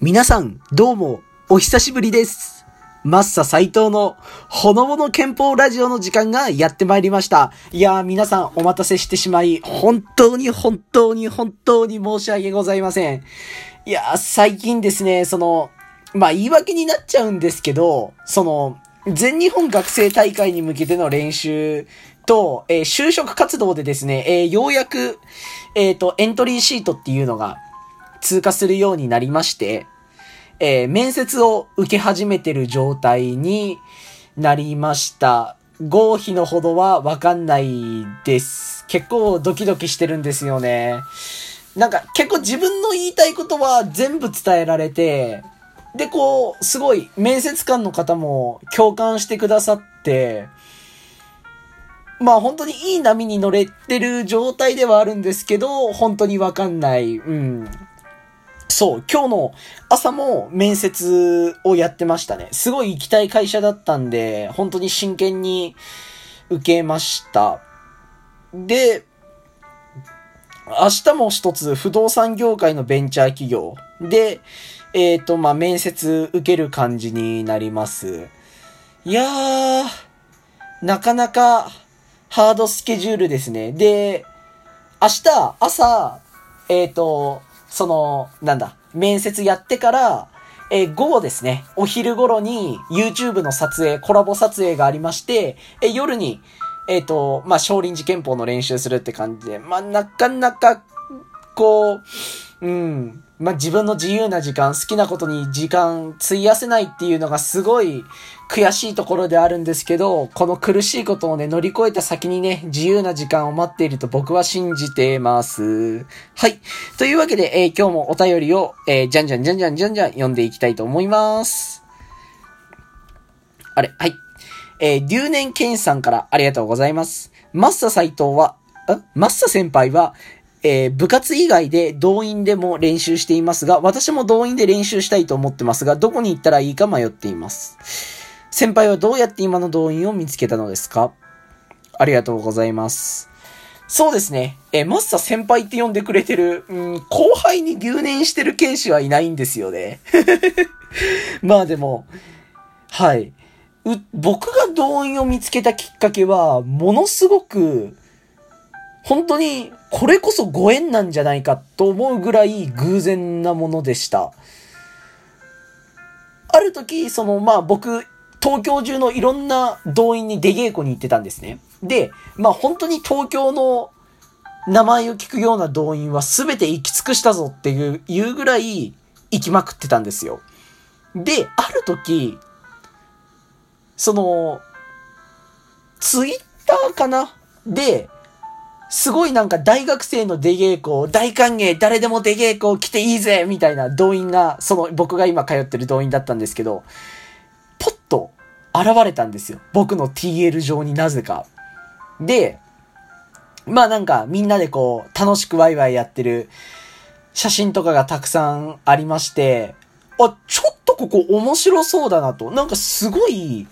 皆さん、どうも、お久しぶりです。マッサ斎藤のほのぼの憲法ラジオの時間がやってまいりました。いやー、皆さんお待たせしてしまい、本当に本当に本当に申し訳ございません。いやー、最近ですね、その、まあ、言い訳になっちゃうんですけど、その、全日本学生大会に向けての練習と、えー就職活動でですね、えーようやく、えっ、と、エントリーシートっていうのが通過するようになりまして、えー面接を受け始めてる状態になりました。合否のほどはわかんないです。結構ドキドキしてるんですよね。なんか結構自分の言いたいことは全部伝えられて、で、こう、すごい面接官の方も共感してくださって、まあ本当にいい波に乗れてる状態ではあるんですけど、本当にわかんない。うん。そう、今日の朝も面接をやってましたね。すごい行きたい会社だったんで、本当に真剣に受けました。で、明日も一つ不動産業界のベンチャー企業で、えっ、と、まあ、面接受ける感じになります。いやー、なかなかハードスケジュールですね。で、明日朝、えっ、と、その、なんだ、面接やってから、えー午後ですね、お昼頃に YouTube の撮影、コラボ撮影がありまして、えー夜に、えっ、と、まあ、少林寺拳法の練習するって感じで、まあ、なかなか、こう、うん。まあ、自分の自由な時間、好きなことに時間費やせないっていうのがすごい悔しいところであるんですけど、この苦しいことをね、乗り越えた先にね、自由な時間を待っていると僕は信じてます。はい。というわけで、えー今日もお便りを、えーじゃんじゃんじゃんじゃんじゃんじゃん読んでいきたいと思います。あれ、はい。えー、留年健さんからありがとうございます。マッサ斎藤は、んマッサ先輩は、えー部活以外で動員でも練習していますが、私も動員で練習したいと思ってますが、どこに行ったらいいか迷っています。先輩はどうやって今の動員を見つけたのですか？ありがとうございます。そうですね。えーマッサ先輩って呼んでくれてる、うん、後輩に留年してる剣士はいないんですよね。まあでも、はい。僕が動員を見つけたきっかけは、ものすごく、本当に、これこそご縁なんじゃないかと思うぐらい偶然なものでした。ある時、その、まあ僕、東京中のいろんな動員に出稽古に行ってたんですね。で、まあ本当に東京の名前を聞くような動員は全て行き尽くしたぞっていう、いうぐらい行きまくってたんですよ。で、ある時、その、ツイッターかな？で、すごいなんか大学生の出稽古、大歓迎、誰でも出稽古来ていいぜみたいな動員が、その僕が今通ってる動員だったんですけど、ポッと現れたんですよ。僕の TL 上になぜか。で、まあなんかみんなでこう楽しくワイワイやってる写真とかがたくさんありまして、あ、ちょっとここ面白そうだなと。なんかすごい、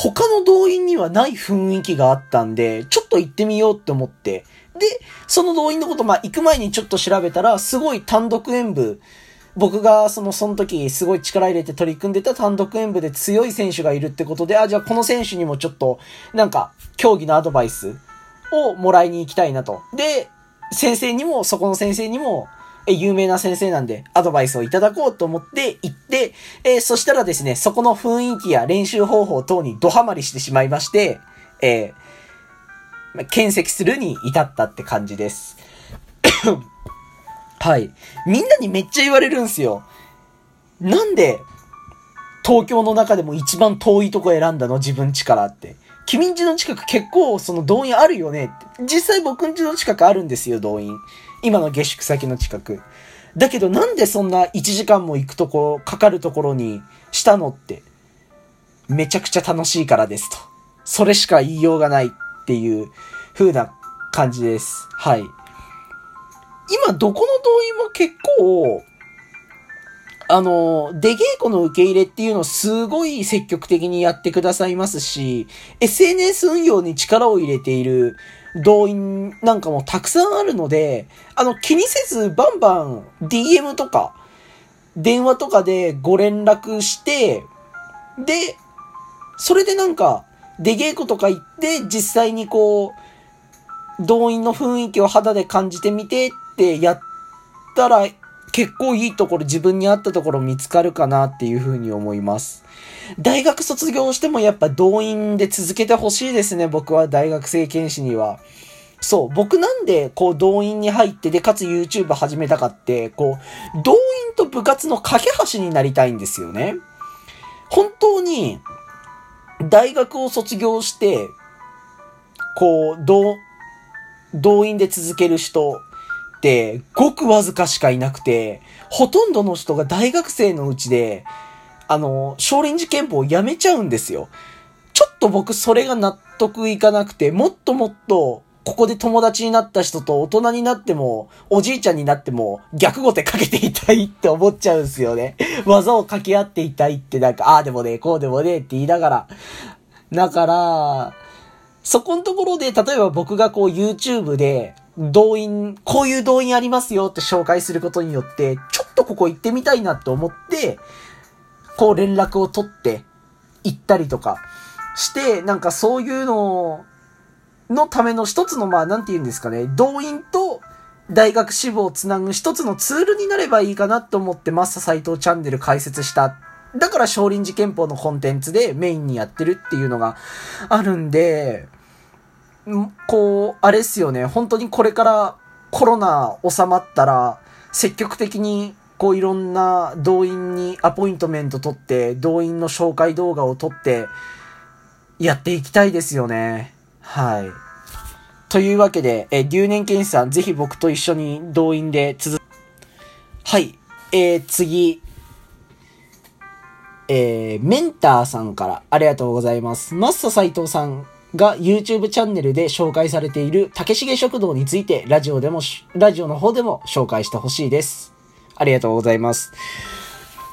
他の動員にはない雰囲気があったんで、ちょっと行ってみようって思って。で、その動員のこと、まあ、行く前にちょっと調べたら、すごい単独演舞、僕がその、その時すごい力入れて取り組んでた単独演舞で強い選手がいるってことで、あ、じゃあこの選手にもちょっと、なんか、競技のアドバイスをもらいに行きたいなと。で、先生にも、そこの先生にも、え、有名な先生なんで、アドバイスをいただこうと思って行って、えそしたらですね、そこの雰囲気や練習方法等にドハマりしてしまいまして、えー検索するに至ったって感じです。はい。みんなにめっちゃ言われるんすよ。なんで、東京の中でも一番遠いとこ選んだの？自分家からって。君ん家の近く結構その動員あるよねって。実際僕ん家の近くあるんですよ、動員。今の下宿先の近く。だけどなんでそんな1時間も行くとこ、かかるところにしたのって。めちゃくちゃ楽しいからですと。それしか言いようがないっていう風な感じです。はい。今どこの動員も結構、あの、出稽古の受け入れっていうのをすごい積極的にやってくださいますし、SNS 運用に力を入れている動員なんかもたくさんあるので、あの、気にせずバンバン DM とか電話とかでご連絡して、で、それでなんか、出稽古とか行って、実際にこう、動員の雰囲気を肌で感じてみてってやったら、結構いいところ、自分に合ったところ見つかるかなっていうふうに思います。大学卒業してもやっぱ動員で続けてほしいですね、僕は大学生検視には。そう、僕なんで、こう、動員に入って、で、かつ YouTube 始めたかって、こう、動員と部活の架け橋になりたいんですよね。本当に、大学を卒業して、こう、動、動員で続ける人って、ごくわずかしかいなくて、ほとんどの人が大学生のうちで、あの、少林寺拳法をやめちゃうんですよ。ちょっと僕それが納得いかなくて、もっともっとここで友達になった人と大人になっても、おじいちゃんになっても、逆語手かけていたいって思っちゃうんすよね。技を掛け合っていたいってなんか、ああでもね、こうでもねって言いながら。だから、そこのところで、例えば僕がこう YouTube で、動員、こういう動員ありますよって紹介することによって、ちょっとここ行ってみたいなって思って、こう連絡を取って、行ったりとかして、なんかそういうの、のための一つの、まあ、なんて言うんですかね、動員と大学志望をつなぐ一つのツールになればいいかなと思ってマッサ斎藤チャンネル開設した。だから少林寺拳法のコンテンツでメインにやってるっていうのがあるんで、こう、あれっすよね、本当にこれからコロナ収まったら、積極的にこういろんな動員にアポイントメント取って、動員の紹介動画を撮って、やっていきたいですよね。はい。というわけで、え留年検査、ぜひ僕と一緒に動員で続、はい。えー、次。えー、メンターさんからありがとうございます。マッサ斎藤さんが YouTube チャンネルで紹介されている竹重食堂についてラジオでも、ラジオの方でも紹介してほしいです。ありがとうございます。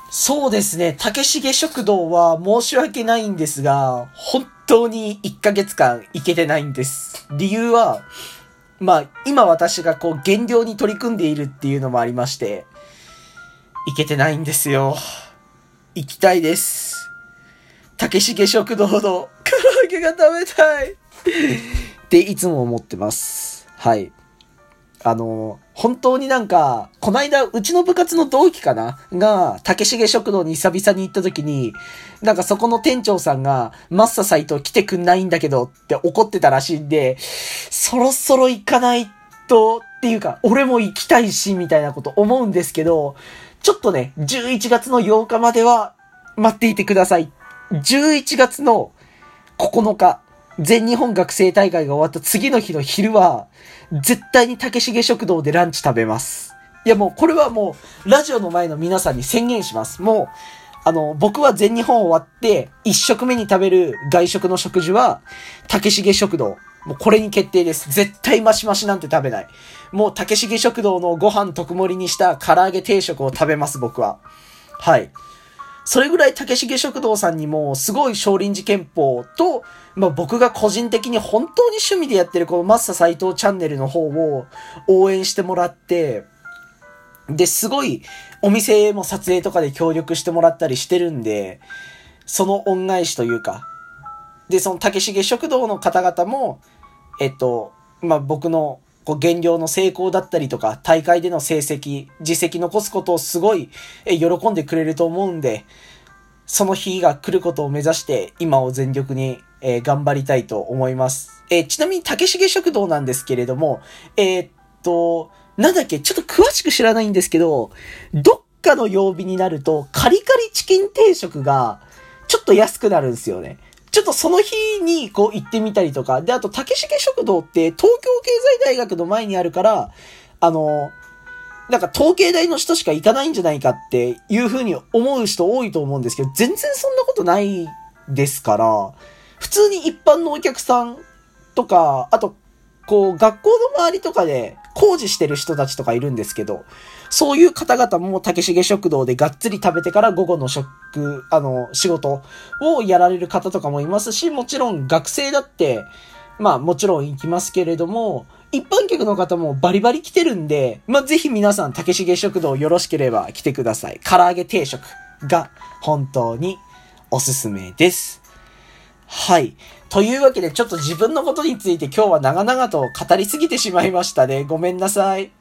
そうですね、竹重食堂は申し訳ないんですが、本当に1ヶ月間行けてないんです。理由は、まあ、今私がこう減量に取り組んでいるっていうのもありまして、行けてないんですよ。行きたいです。竹重食堂のが食べたいっていつも思ってます。はい。あの、本当になんか、こないだ、うちの部活の同期かな？が、竹重食堂に久々に行った時に、なんかそこの店長さんが、マッササイト来てくんないんだけどって怒ってたらしいんで、そろそろ行かないと、っていうか、俺も行きたいし、みたいなこと思うんですけど、ちょっとね、11月の8日までは待っていてください。11月の9日、全日本学生大会が終わった次の日の昼は、絶対に竹重食堂でランチ食べます。いやもう、これはもう、ラジオの前の皆さんに宣言します。もう、あの、僕は全日本終わって、一食目に食べる外食の食事は、竹重食堂。もうこれに決定です。絶対マシマシなんて食べない。もう竹重食堂のご飯特盛りにした唐揚げ定食を食べます、僕は。はい。それぐらい竹重食堂さんにもすごい少林寺拳法と、まあ僕が個人的に本当に趣味でやってるこのマッサ斎藤チャンネルの方を応援してもらって、で、すごいお店も撮影とかで協力してもらったりしてるんで、その恩返しというか、で、その竹重食堂の方々も、えっと、まあ僕のこう減量の成功だったりとか、大会での成績、実績残すことをすごい喜んでくれると思うんで、その日が来ることを目指して、今を全力に、えー、頑張りたいと思います。えー、ちなみに、竹重食堂なんですけれども、えー、っと、なんだっけ、ちょっと詳しく知らないんですけど、どっかの曜日になると、カリカリチキン定食が、ちょっと安くなるんですよね。ちょっとその日にこう行ってみたりとか、で、あと竹重食堂って東京経済大学の前にあるから、あの、なんか統計大の人しか行かないんじゃないかっていう風に思う人多いと思うんですけど、全然そんなことないですから、普通に一般のお客さんとか、あと、こう、学校の周りとかで工事してる人たちとかいるんですけど、そういう方々も竹重食堂でがっつり食べてから午後の食、あの、仕事をやられる方とかもいますし、もちろん学生だって、まあもちろん行きますけれども、一般客の方もバリバリ来てるんで、まあ、ぜひ皆さん、竹重食堂よろしければ来てください。唐揚げ定食が本当におすすめです。はい。というわけで、ちょっと自分のことについて今日は長々と語りすぎてしまいましたね。ごめんなさい。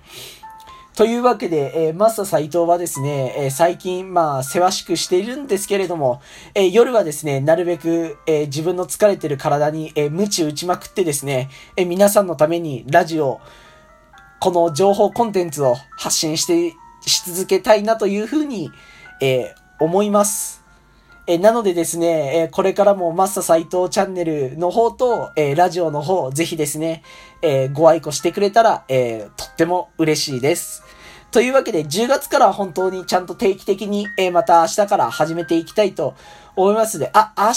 というわけで、えー、マスター斎藤はですね、えー、最近、まあ、せわしくしているんですけれども、えー、夜はですね、なるべく、えー、自分の疲れてる体に、えー、無知打ちまくってですね、えー、皆さんのためにラジオ、この情報コンテンツを発信して、し続けたいなというふうに、えー、思います。えなのでですね、えこれからもマッサ斎藤チャンネルの方と、えラジオの方、ぜひですね、えご愛顧してくれたら、えとっても嬉しいです。というわけで、10月から本当にちゃんと定期的に、えまた明日から始めていきたいと思いますので、あ、明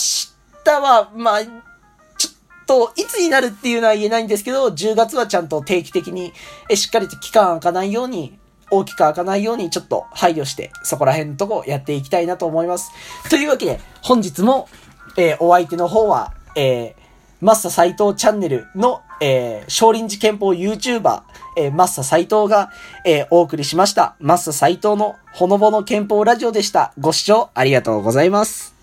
日は、まあ、ちょっと、いつになるっていうのは言えないんですけど、10月はちゃんと定期的に、えしっかりと期間空かないように、大きく開かないようにちょっと配慮して、そこら辺のとこやっていきたいなと思います。というわけで、本日も、えー、お相手の方は、えー、マッサ斎藤チャンネルの、えー、少林寺拳法 YouTuber、えー、マッサ斎藤が、えー、お送りしました。マッサ斎藤のほのぼの拳法ラジオでした。ご視聴ありがとうございます。